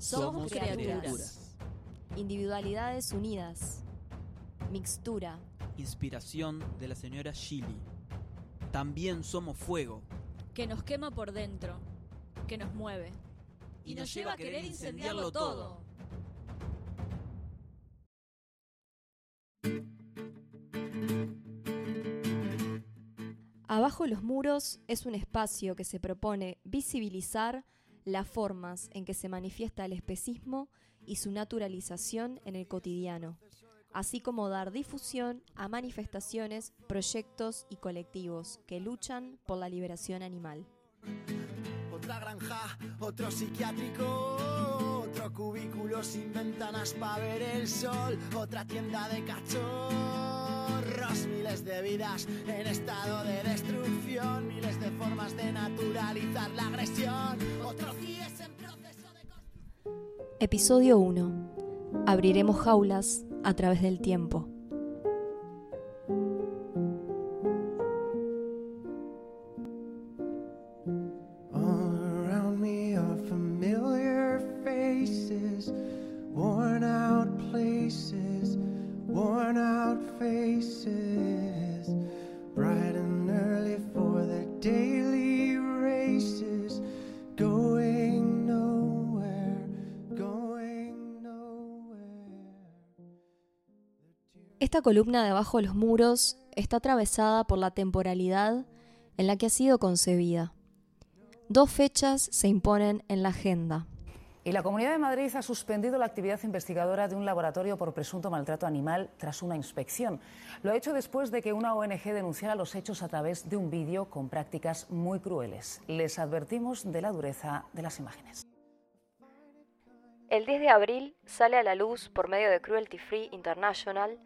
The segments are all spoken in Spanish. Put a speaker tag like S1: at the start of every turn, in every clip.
S1: Somos criaturas.
S2: Individualidades unidas. Mixtura.
S3: Inspiración de la señora Shilly. También somos fuego.
S1: Que nos quema por dentro. Que nos mueve. Y nos lleva a querer incendiarlo todo.
S2: Abajo los muros es un espacio que se propone visibilizar las formas en que se manifiesta el especismo y su naturalización en el cotidiano, así como dar difusión a manifestaciones, proyectos y colectivos que luchan por la liberación animal.
S4: Otra granja, otro psiquiátrico, otro cubículo sin ventanas para ver el sol, otra tienda de cachorros, miles de vidas en estado de destrucción, miles de formas de naturalizar la agresión, otros CIES en proceso de...
S2: Episodio 1. Abriremos jaulas a través del tiempo. Esta columna de abajo de los muros está atravesada por la temporalidad en la que ha sido concebida. Dos fechas se imponen en la agenda.
S5: Y la Comunidad de Madrid ha suspendido la actividad investigadora de un laboratorio por presunto maltrato animal tras una inspección. Lo ha hecho después de que una ONG denunciara los hechos a través de un vídeo con prácticas muy crueles. Les advertimos de la dureza de las imágenes.
S2: El 10 de abril sale a la luz, por medio de Cruelty Free International,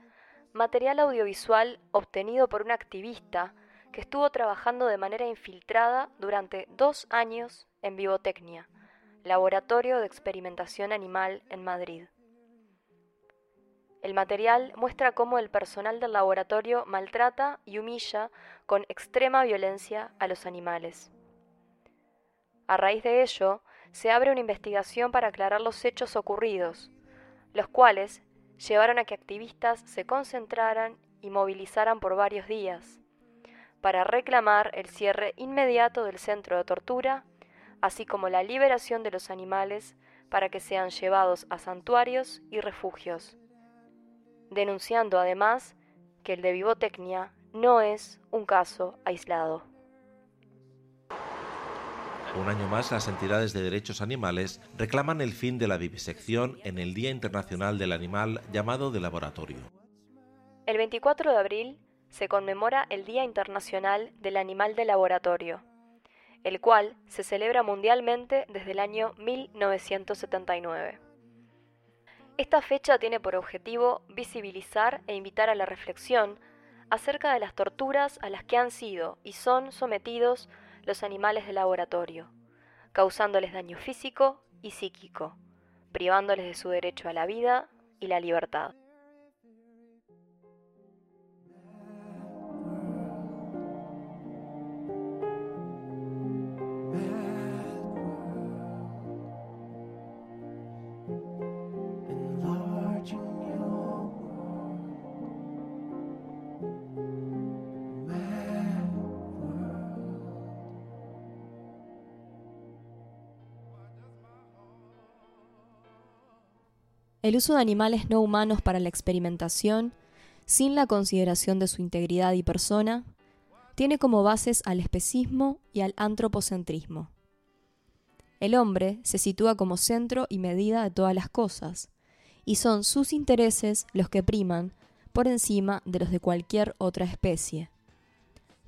S2: material audiovisual obtenido por un activista que estuvo trabajando de manera infiltrada durante dos años en Vivotecnia, laboratorio de experimentación animal en Madrid. El material muestra cómo el personal del laboratorio maltrata y humilla con extrema violencia a los animales. A raíz de ello, se abre una investigación para aclarar los hechos ocurridos, los cuales llevaron a que activistas se concentraran y movilizaran por varios días para reclamar el cierre inmediato del centro de tortura, así como la liberación de los animales para que sean llevados a santuarios y refugios, denunciando además que el de Vivotecnia no es un caso aislado.
S6: Un año más, las entidades de derechos animales reclaman el fin de la vivisección en el Día Internacional del Animal llamado de laboratorio.
S2: El 24 de abril se conmemora el Día Internacional del Animal de Laboratorio, el cual se celebra mundialmente desde el año 1979. Esta fecha tiene por objetivo visibilizar e invitar a la reflexión acerca de las torturas a las que han sido y son sometidos los animales de laboratorio, causándoles daño físico y psíquico, privándoles de su derecho a la vida y la libertad. El uso de animales no humanos para la experimentación, sin la consideración de su integridad y persona, tiene como bases al especismo y al antropocentrismo. El hombre se sitúa como centro y medida de todas las cosas, y son sus intereses los que priman por encima de los de cualquier otra especie.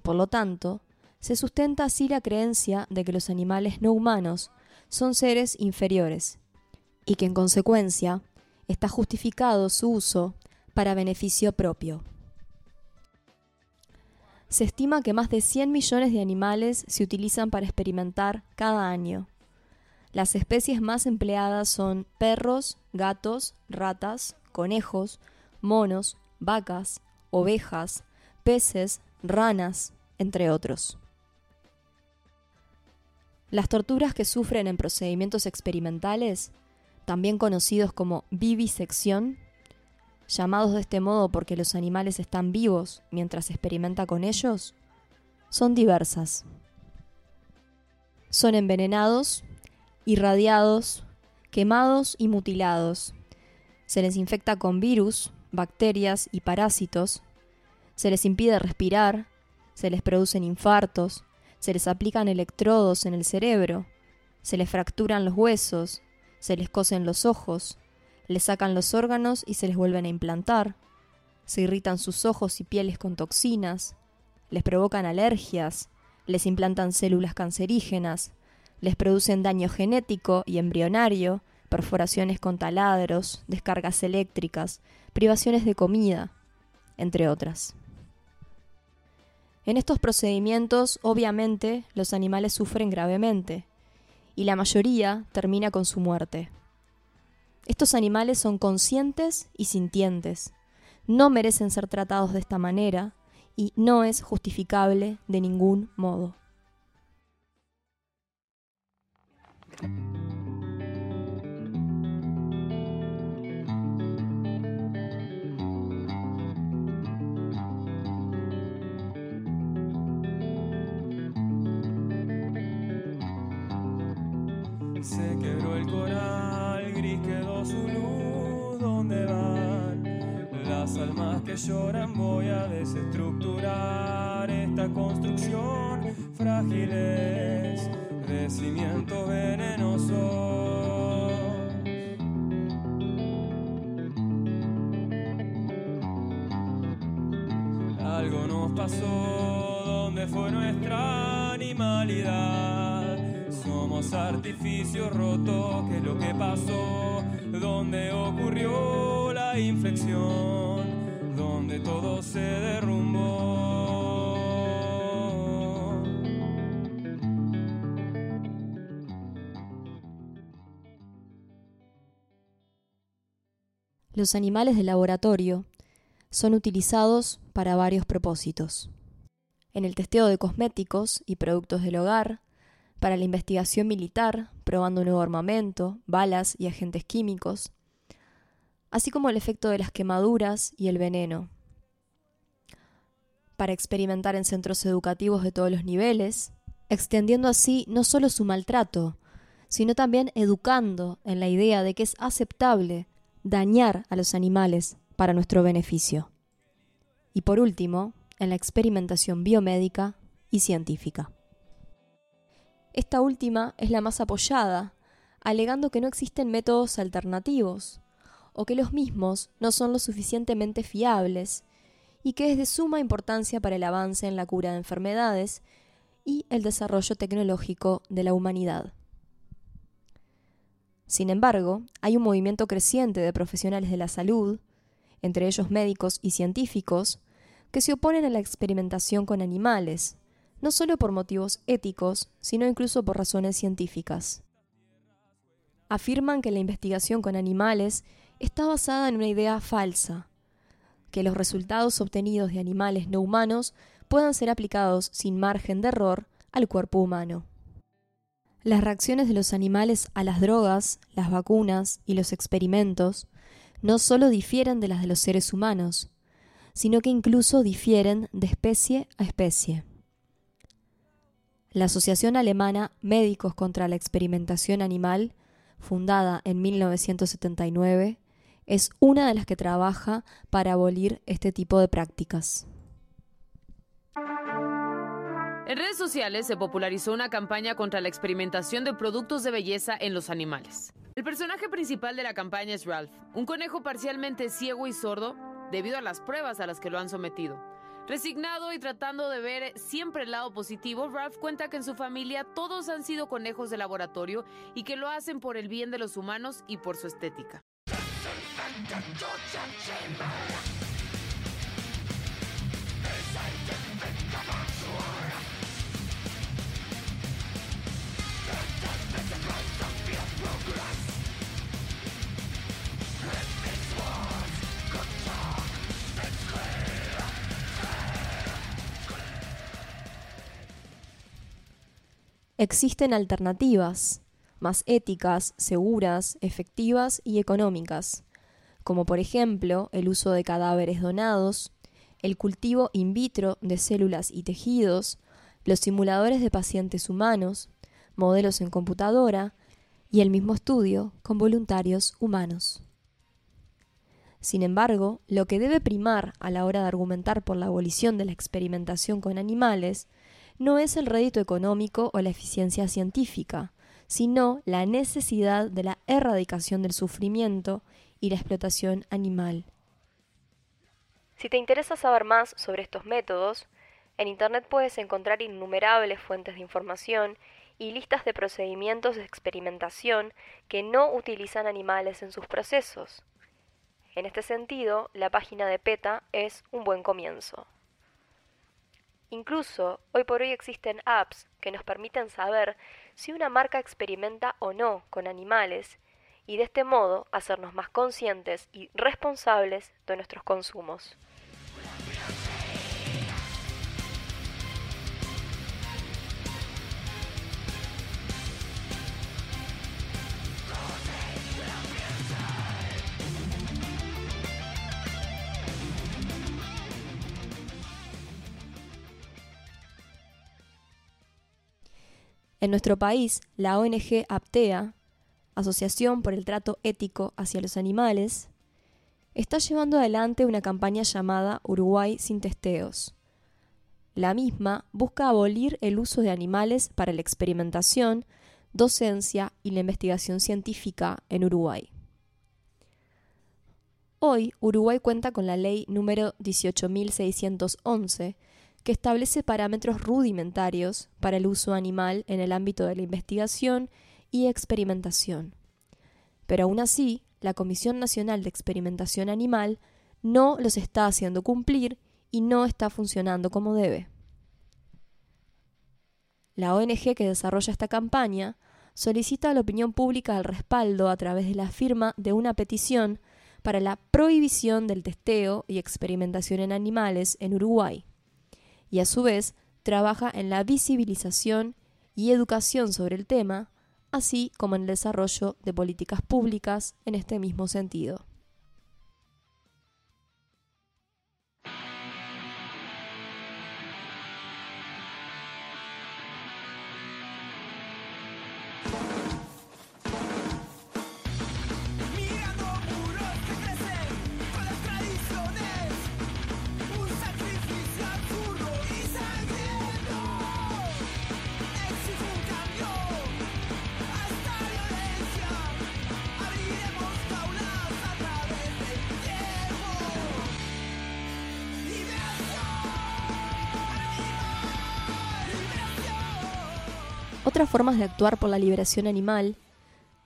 S2: Por lo tanto, se sustenta así la creencia de que los animales no humanos son seres inferiores, y que en consecuencia está justificado su uso para beneficio propio. Se estima que más de 100 millones de animales se utilizan para experimentar cada año. Las especies más empleadas son perros, gatos, ratas, conejos, monos, vacas, ovejas, peces, ranas, entre otros. Las torturas que sufren en procedimientos experimentales también conocidos como vivisección, llamados de este modo porque los animales están vivos mientras experimenta con ellos, son diversas. Son envenenados, irradiados, quemados y mutilados. Se les infecta con virus, bacterias y parásitos. Se les impide respirar, se les producen infartos, se les aplican electrodos en el cerebro, se les fracturan los huesos, se les cosen los ojos, les sacan los órganos y se les vuelven a implantar, se irritan sus ojos y pieles con toxinas, les provocan alergias, les implantan células cancerígenas, les producen daño genético y embrionario, perforaciones con taladros, descargas eléctricas, privaciones de comida, entre otras. En estos procedimientos, obviamente, los animales sufren gravemente, y la mayoría termina con su muerte. Estos animales son conscientes y sintientes, no merecen ser tratados de esta manera y no es justificable de ningún modo.
S7: Quebró el coral, gris quedó su luz. ¿Dónde van las almas que lloran? Voy a desestructurar esta construcción. Frágiles de cimiento venenoso. Algo nos pasó, ¿dónde fue nuestra animalidad? Somos artificios rotos, ¿qué es lo que pasó? ¿Dónde ocurrió la inflexión? ¿Dónde todo se derrumbó?
S2: Los animales de laboratorio son utilizados para varios propósitos. En el testeo de cosméticos y productos del hogar, para la investigación militar, probando nuevo armamento, balas y agentes químicos, así como el efecto de las quemaduras y el veneno, para experimentar en centros educativos de todos los niveles, extendiendo así no solo su maltrato, sino también educando en la idea de que es aceptable dañar a los animales para nuestro beneficio. Y por último, en la experimentación biomédica y científica. Esta última es la más apoyada, alegando que no existen métodos alternativos, o que los mismos no son lo suficientemente fiables, y que es de suma importancia para el avance en la cura de enfermedades y el desarrollo tecnológico de la humanidad. Sin embargo, hay un movimiento creciente de profesionales de la salud, entre ellos médicos y científicos, que se oponen a la experimentación con animales, no solo por motivos éticos, sino incluso por razones científicas. Afirman que la investigación con animales está basada en una idea falsa, que los resultados obtenidos de animales no humanos puedan ser aplicados sin margen de error al cuerpo humano. Las reacciones de los animales a las drogas, las vacunas y los experimentos no solo difieren de las de los seres humanos, sino que incluso difieren de especie a especie. La Asociación Alemana Médicos contra la Experimentación Animal, fundada en 1979, es una de las que trabaja para abolir este tipo de prácticas.
S8: En redes sociales se popularizó una campaña contra la experimentación de productos de belleza en los animales. El personaje principal de la campaña es Ralph, un conejo parcialmente ciego y sordo debido a las pruebas a las que lo han sometido. Resignado y tratando de ver siempre el lado positivo, Ralph cuenta que en su familia todos han sido conejos de laboratorio y que lo hacen por el bien de los humanos y por su estética.
S2: Existen alternativas, más éticas, seguras, efectivas y económicas, como por ejemplo el uso de cadáveres donados, el cultivo in vitro de células y tejidos, los simuladores de pacientes humanos, modelos en computadora y el mismo estudio con voluntarios humanos. Sin embargo, lo que debe primar a la hora de argumentar por la abolición de la experimentación con animales no es el rédito económico o la eficiencia científica, sino la necesidad de la erradicación del sufrimiento y la explotación animal. Si te interesa saber más sobre estos métodos, en Internet puedes encontrar innumerables fuentes de información y listas de procedimientos de experimentación que no utilizan animales en sus procesos. En este sentido, la página de PETA es un buen comienzo. Incluso, hoy por hoy existen apps que nos permiten saber si una marca experimenta o no con animales y de este modo hacernos más conscientes y responsables de nuestros consumos. En nuestro país, la ONG APTEA, Asociación por el Trato Ético hacia los Animales, está llevando adelante una campaña llamada Uruguay sin testeos. La misma busca abolir el uso de animales para la experimentación, docencia y la investigación científica en Uruguay. Hoy, Uruguay cuenta con la ley número 18.611, que establece parámetros rudimentarios para el uso animal en el ámbito de la investigación y experimentación. Pero aún así, la Comisión Nacional de Experimentación Animal no los está haciendo cumplir y no está funcionando como debe. La ONG que desarrolla esta campaña solicita a la opinión pública el respaldo a través de la firma de una petición para la prohibición del testeo y experimentación en animales en Uruguay y a su vez trabaja en la visibilización y educación sobre el tema, así como en el desarrollo de políticas públicas en este mismo sentido. Otras formas de actuar por la liberación animal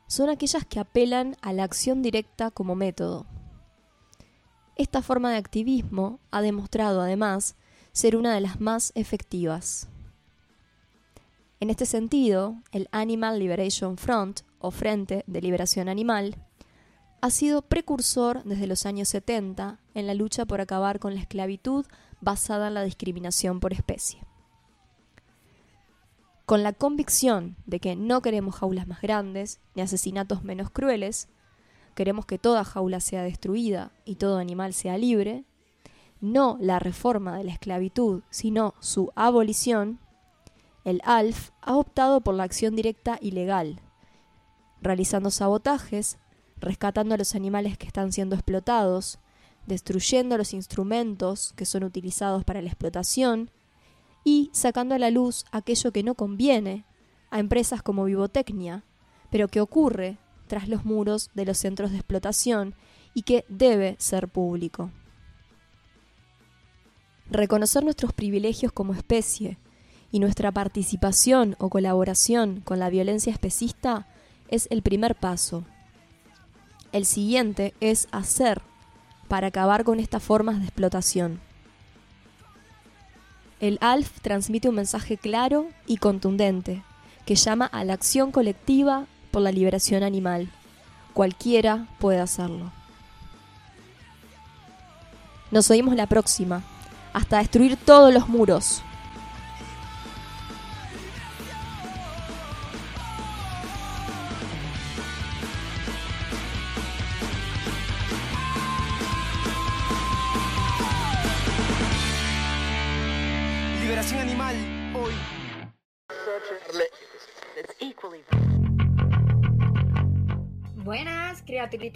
S2: son aquellas que apelan a la acción directa como método. Esta forma de activismo ha demostrado además ser una de las más efectivas. En este sentido, el Animal Liberation Front, o Frente de Liberación Animal, ha sido precursor desde los años 70 en la lucha por acabar con la esclavitud basada en la discriminación por especie con la convicción de que no queremos jaulas más grandes ni asesinatos menos crueles, queremos que toda jaula sea destruida y todo animal sea libre, no la reforma de la esclavitud, sino su abolición, el ALF ha optado por la acción directa y legal, realizando sabotajes, rescatando a los animales que están siendo explotados, destruyendo los instrumentos que son utilizados para la explotación y sacando a la luz aquello que no conviene a empresas como Vivotecnia, pero que ocurre tras los muros de los centros de explotación y que debe ser público. Reconocer nuestros privilegios como especie y nuestra participación o colaboración con la violencia especista es el primer paso. El siguiente es hacer para acabar con estas formas de explotación. El ALF transmite un mensaje claro y contundente que llama a la acción colectiva por la liberación animal. Cualquiera puede hacerlo. Nos oímos la próxima, hasta destruir todos los muros.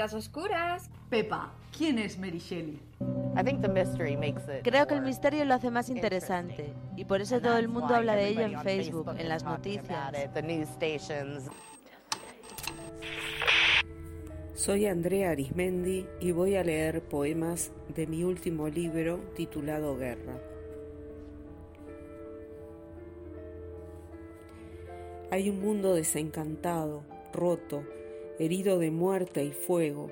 S9: Oscuras.
S5: Pepa, ¿quién es Mary Shelley?
S10: Creo que el misterio lo hace más interesante y por eso todo el mundo habla de ello en Facebook, en las noticias.
S11: Soy Andrea Arismendi y voy a leer poemas de mi último libro titulado Guerra. Hay un mundo desencantado, roto, herido de muerte y fuego,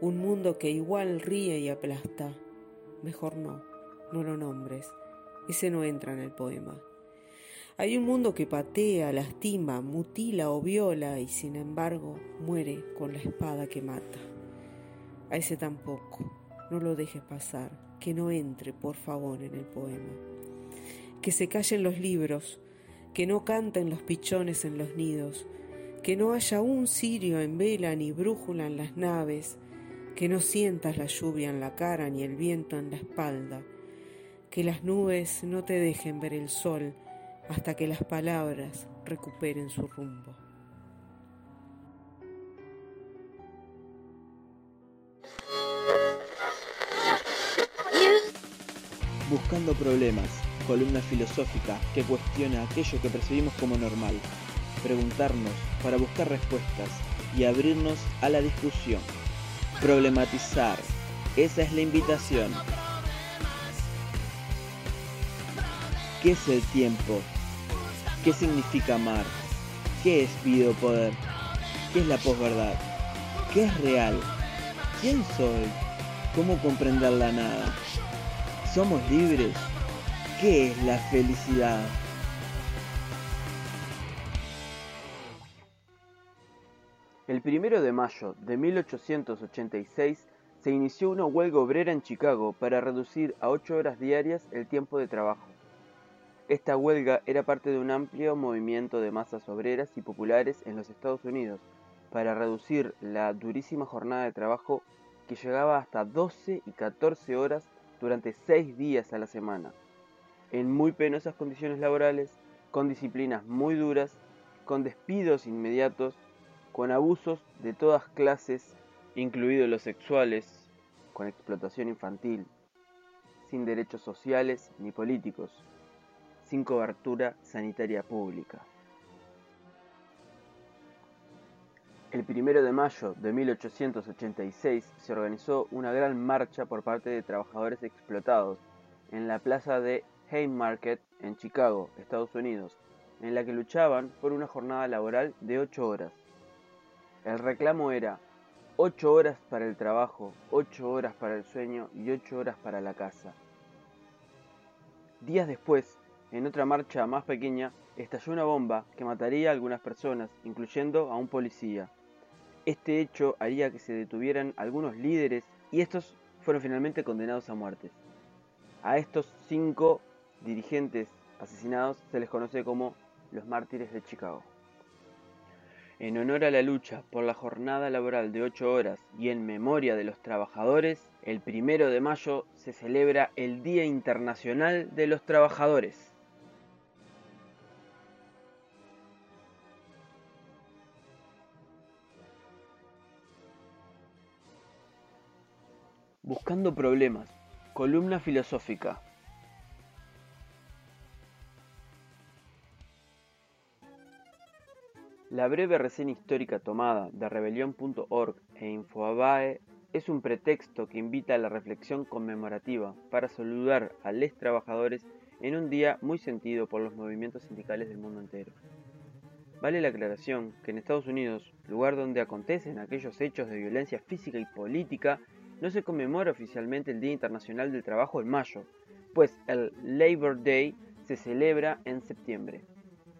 S11: un mundo que igual ríe y aplasta. Mejor no, no lo nombres, ese no entra en el poema. Hay un mundo que patea, lastima, mutila o viola y sin embargo muere con la espada que mata. A ese tampoco, no lo dejes pasar, que no entre, por favor, en el poema. Que se callen los libros, que no canten los pichones en los nidos, que no haya un cirio en vela ni brújula en las naves, que no sientas la lluvia en la cara ni el viento en la espalda, que las nubes no te dejen ver el sol hasta que las palabras recuperen su rumbo.
S3: Buscando problemas, columna filosófica que cuestiona aquello que percibimos como normal. Preguntarnos para buscar respuestas y abrirnos a la discusión. Problematizar, esa es la invitación. ¿Qué es el tiempo? ¿Qué significa amar? ¿Qué es videopoder? ¿Qué es la posverdad? ¿Qué es real? ¿Quién soy? ¿Cómo comprender la nada? ¿Somos libres? ¿Qué es la felicidad? El primero de mayo de 1886 se inició una huelga obrera en Chicago para reducir a 8 horas diarias el tiempo de trabajo. Esta huelga era parte de un amplio movimiento de masas obreras y populares en los Estados Unidos para reducir la durísima jornada de trabajo que llegaba hasta 12 y 14 horas durante 6 días a la semana, en muy penosas condiciones laborales, con disciplinas muy duras, con despidos inmediatos, con abusos de todas clases, incluidos los sexuales, con explotación infantil, sin derechos sociales ni políticos, sin cobertura sanitaria pública. El primero de mayo de 1886 se organizó una gran marcha por parte de trabajadores explotados en la plaza de Haymarket en Chicago, Estados Unidos, en la que luchaban por una jornada laboral de 8 horas. El reclamo era 8 horas para el trabajo, 8 horas para el sueño y 8 horas para la casa. Días después, en otra marcha más pequeña, estalló una bomba que mataría a algunas personas, incluyendo a un policía. Este hecho haría que se detuvieran algunos líderes y estos fueron finalmente condenados a muerte. A estos cinco dirigentes asesinados se les conoce como los mártires de Chicago. En honor a la lucha por la jornada laboral de 8 horas y en memoria de los trabajadores, el primero de mayo se celebra el Día Internacional de los Trabajadores. Buscando problemas. Columna filosófica. La breve reseña histórica tomada de rebelión.org e Infoabae es un pretexto que invita a la reflexión conmemorativa para saludar a los trabajadores en un día muy sentido por los movimientos sindicales del mundo entero. Vale la aclaración que en Estados Unidos, lugar donde acontecen aquellos hechos de violencia física y política, no se conmemora oficialmente el Día Internacional del Trabajo en mayo, pues el Labor Day se celebra en septiembre.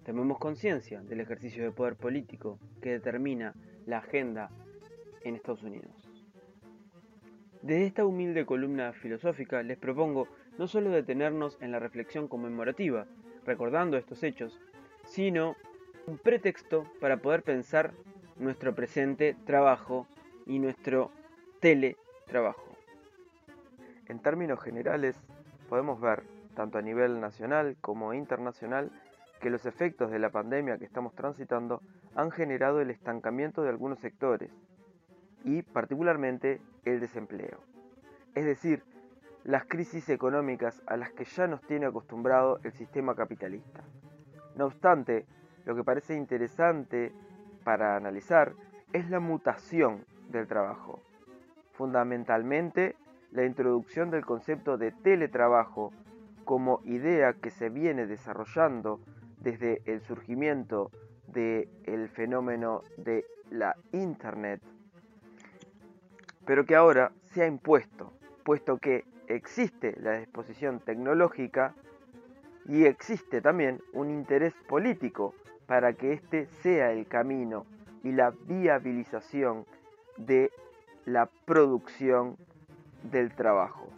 S3: Tomemos conciencia del ejercicio de poder político que determina la agenda en Estados Unidos. Desde esta humilde columna filosófica les propongo no solo detenernos en la reflexión conmemorativa, recordando estos hechos, sino un pretexto para poder pensar nuestro presente trabajo y nuestro teletrabajo. En términos generales, podemos ver tanto a nivel nacional como internacional, que los efectos de la pandemia que estamos transitando han generado el estancamiento de algunos sectores y particularmente el desempleo. Es decir, las crisis económicas a las que ya nos tiene acostumbrado el sistema capitalista. No obstante, lo que parece interesante para analizar es la mutación del trabajo. Fundamentalmente, la introducción del concepto de teletrabajo como idea que se viene desarrollando desde el surgimiento del fenómeno de la Internet, pero que ahora se ha impuesto, puesto que existe la disposición tecnológica y existe también un interés político para que este sea el camino y la viabilización de la producción del trabajo.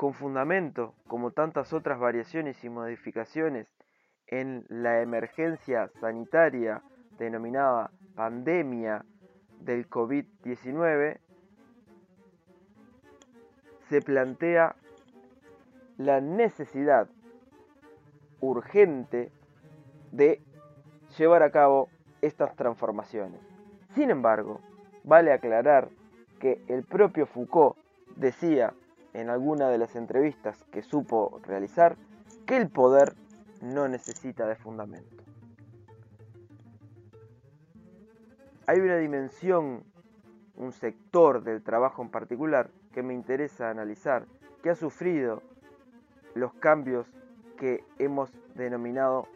S3: Con fundamento, como tantas otras variaciones y modificaciones en la emergencia sanitaria denominada pandemia del COVID-19, se plantea la necesidad urgente de llevar a cabo estas transformaciones. Sin embargo, vale aclarar que el propio Foucault decía en alguna de las entrevistas que supo realizar que el poder no necesita de fundamento. Hay una dimensión, un sector del trabajo en particular que me interesa analizar, que ha sufrido los cambios que hemos denominado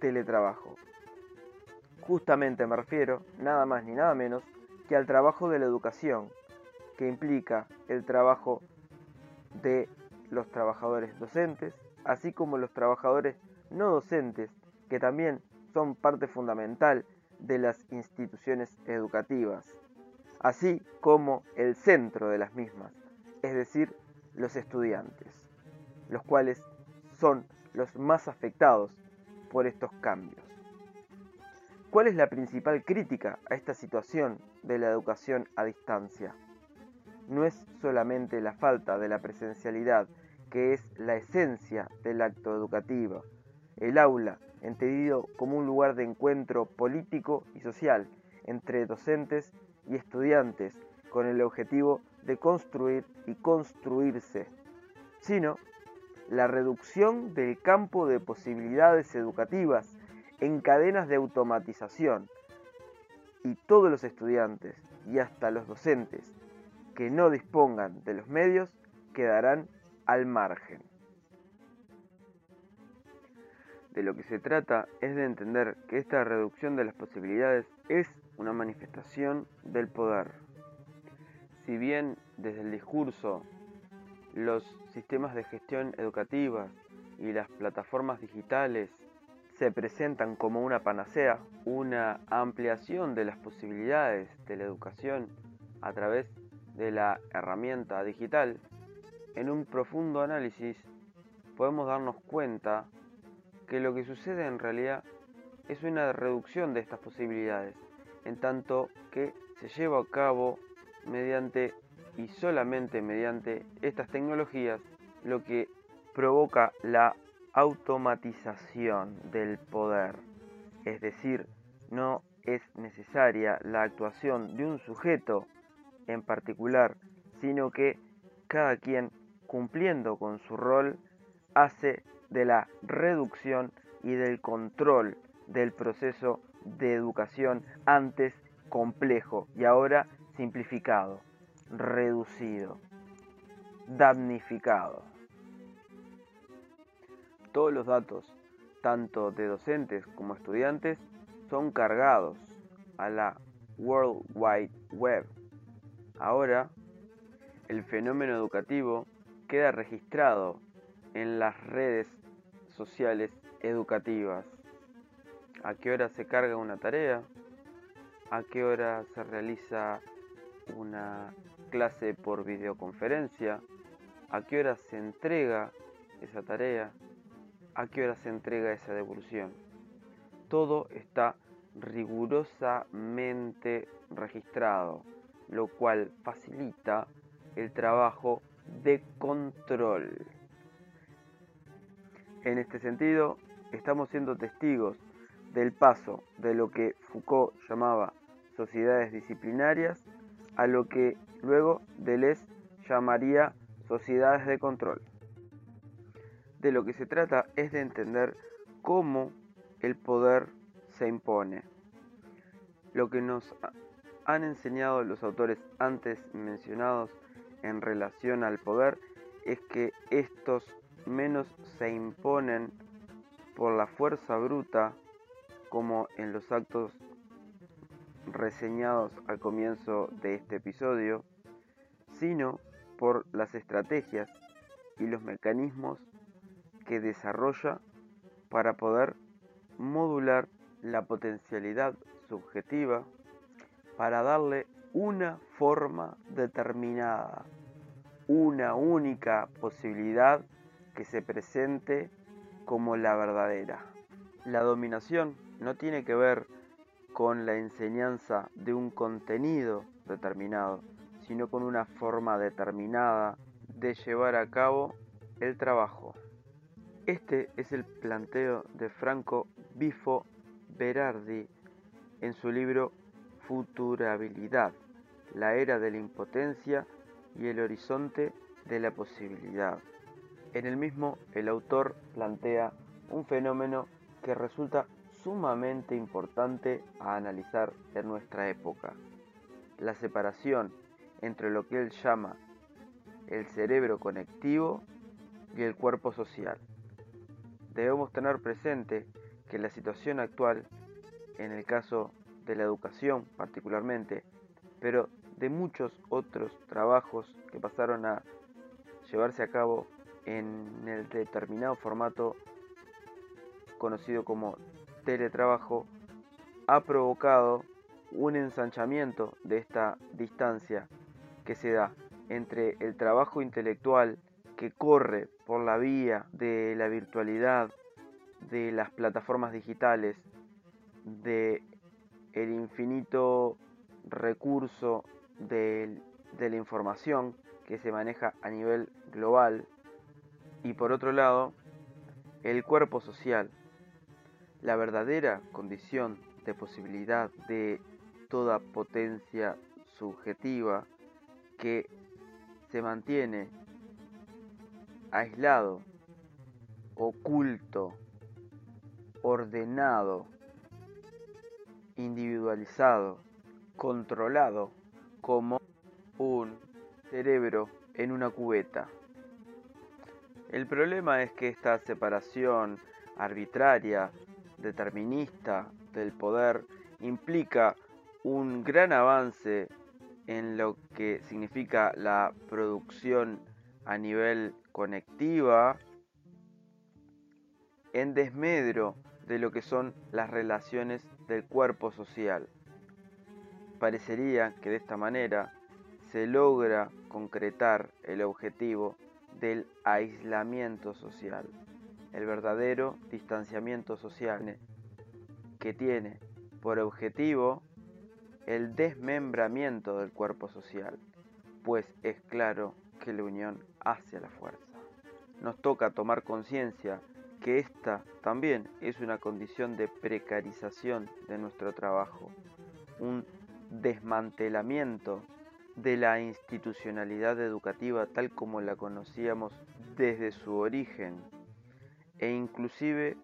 S3: teletrabajo. Justamente me refiero, nada más ni nada menos, que al trabajo de la educación, que implica el trabajo de los trabajadores docentes, así como los trabajadores no docentes, que también son parte fundamental de las instituciones educativas así como el centro de las mismas, es decir, los estudiantes, los cuales son los más afectados por estos cambios. ¿Cuál es la principal crítica a esta situación de la educación a distancia? No es solamente la falta de la presencialidad, que es la esencia del acto educativo, el aula, entendido como un lugar de encuentro político y social entre docentes y estudiantes con el objetivo de construir y construirse, sino la reducción del campo de posibilidades educativas en cadenas de automatización. Y todos los estudiantes y hasta los docentes que no dispongan de los medios quedarán al margen. De lo que se trata es de entender que esta reducción de las posibilidades es una manifestación del poder. Si bien desde el discurso los sistemas de gestión educativa y las plataformas digitales se presentan como una panacea, una ampliación de las posibilidades de la educación a través de la herramienta digital, en un profundo análisis podemos darnos cuenta que lo que sucede en realidad es una reducción de estas posibilidades en tanto que se lleva a cabo mediante y solamente mediante estas tecnologías, lo que provoca la automatización del poder. Es decir, no es necesaria la actuación de un sujeto en particular, sino que cada quien, cumpliendo con su rol, hace de la reducción y del control del proceso de educación antes complejo y ahora simplificado, reducido, damnificado. Todos los datos, tanto de docentes como estudiantes, son cargados a la World Wide Web. Ahora, el fenómeno educativo queda registrado en las redes sociales educativas. A qué hora se carga una tarea, a qué hora se realiza una clase por videoconferencia, a qué hora se entrega esa tarea, a qué hora se entrega esa devolución. Todo está rigurosamente registrado, lo cual facilita el trabajo de control. En este sentido, estamos siendo testigos del paso de lo que Foucault llamaba sociedades disciplinarias a lo que luego Deleuze llamaría sociedades de control. De lo que se trata es de entender cómo el poder se impone. Lo que nos han enseñado los autores antes mencionados en relación al poder es que estos menos se imponen por la fuerza bruta como en los actos reseñados al comienzo de este episodio, sino por las estrategias y los mecanismos que desarrolla para poder modular la potencialidad subjetiva para darle una forma determinada, una única posibilidad que se presente como la verdadera. La dominación no tiene que ver con la enseñanza de un contenido determinado, sino con una forma determinada de llevar a cabo el trabajo. Este es el planteo de Franco Bifo Berardi en su libro Futurabilidad, la era de la impotencia y el horizonte de la posibilidad. En el mismo, el autor plantea un fenómeno que resulta sumamente importante a analizar en nuestra época, la separación entre lo que él llama el cerebro conectivo y el cuerpo social. Debemos tener presente que la situación actual, en el caso de la educación particularmente, pero de muchos otros trabajos que pasaron a llevarse a cabo en el determinado formato conocido como teletrabajo, ha provocado un ensanchamiento de esta distancia que se da entre el trabajo intelectual que corre por la vía de la virtualidad, de las plataformas digitales, de el infinito recurso de, la información que se maneja a nivel global. Y por otro lado el cuerpo social, la verdadera condición de posibilidad de toda potencia subjetiva que se mantiene aislado, oculto, ordenado, individualizado, controlado como un cerebro en una cubeta. El problema es que esta separación arbitraria, determinista del poder implica un gran avance en lo que significa la producción a nivel conectiva en desmedro de lo que son las relaciones del cuerpo social. Parecería que de esta manera se logra concretar el objetivo del aislamiento social, el verdadero distanciamiento social que tiene por objetivo el desmembramiento del cuerpo social, pues es claro que la unión hace la fuerza. Nos toca tomar conciencia que esta también es una condición de precarización de nuestro trabajo, un desmantelamiento de la institucionalidad educativa tal como la conocíamos desde su origen e inclusive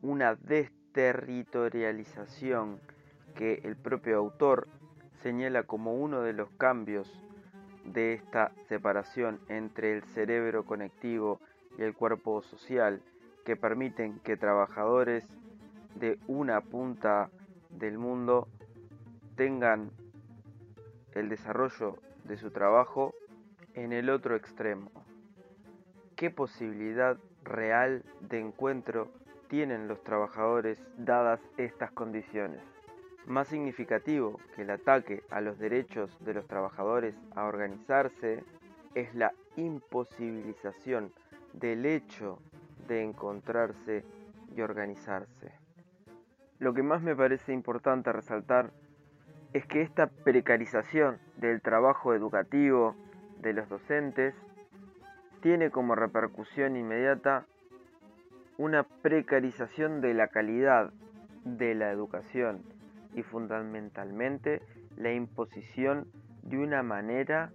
S3: una desterritorialización que el propio autor señala como uno de los cambios de esta separación entre el cerebro conectivo y el cuerpo social que permiten que trabajadores de una punta del mundo tengan el desarrollo de su trabajo en el otro extremo. ¿Qué posibilidad real de encuentro tienen los trabajadores dadas estas condiciones? Más significativo que el ataque a los derechos de los trabajadores a organizarse es la imposibilización del hecho de encontrarse y organizarse. Lo que más me parece importante resaltar es que esta precarización del trabajo educativo de los docentes tiene como repercusión inmediata una precarización de la calidad de la educación y fundamentalmente la imposición de una manera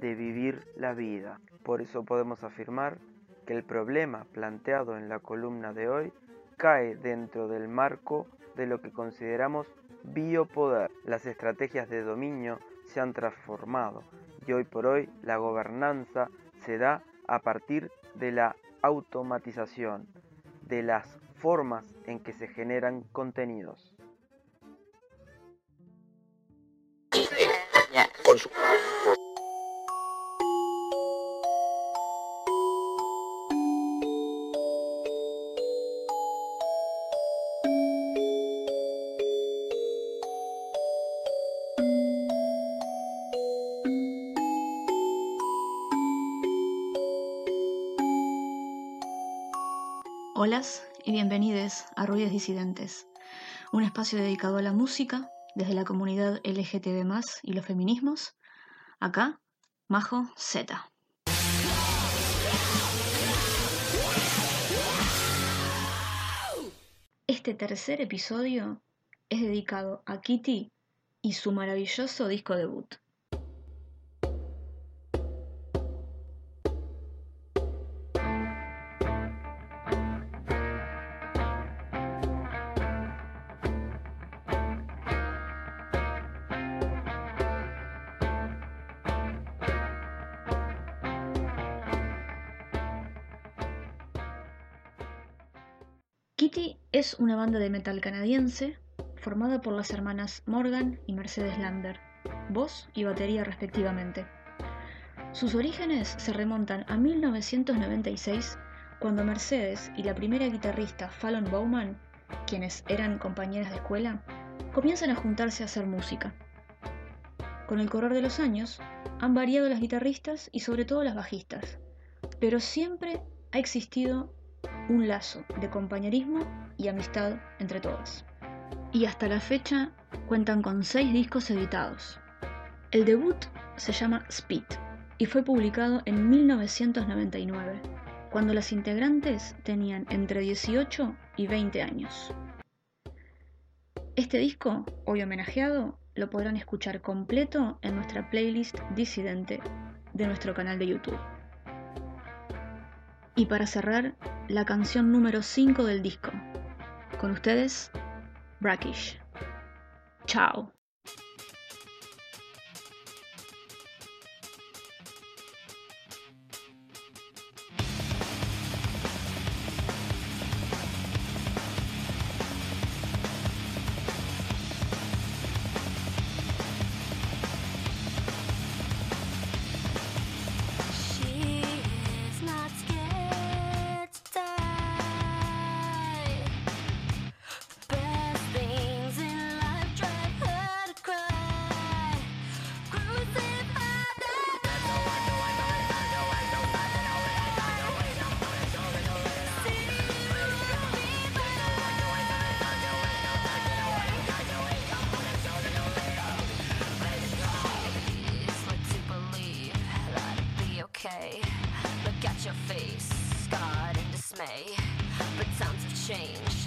S3: de vivir la vida. Por eso podemos afirmar que el problema planteado en la columna de hoy cae dentro del marco de lo que consideramos biopoder. Las estrategias de dominio se han transformado y hoy por hoy la gobernanza se da a partir de la automatización, de las formas en que se generan contenidos.
S12: Hola y bienvenidos a Ruidos Disidentes, un espacio dedicado a la música desde la comunidad LGTB y los feminismos. Acá, Majo Z. Este tercer episodio es dedicado a Kitty y su maravilloso disco debut. Es una banda de metal canadiense formada por las hermanas Morgan y Mercedes Lander, voz y batería respectivamente. Sus orígenes se remontan a 1996, cuando Mercedes y la primera guitarrista Fallon Bowman, quienes eran compañeras de escuela, comienzan a juntarse a hacer música. Con el correr de los años, han variado las guitarristas y sobre todo las bajistas, pero siempre ha existido un lazo de compañerismo y amistad entre todas. Y hasta la fecha cuentan con seis discos editados. El debut se llama Speed y fue publicado en 1999, cuando las integrantes tenían entre 18 y 20 años. Este disco, hoy homenajeado, lo podrán escuchar completo en nuestra playlist disidente de nuestro canal de YouTube. Y para cerrar, la canción número 5 del disco. Con ustedes, Brackish. Chao.
S13: okay. Look at your face, scarred in dismay. But times have changed.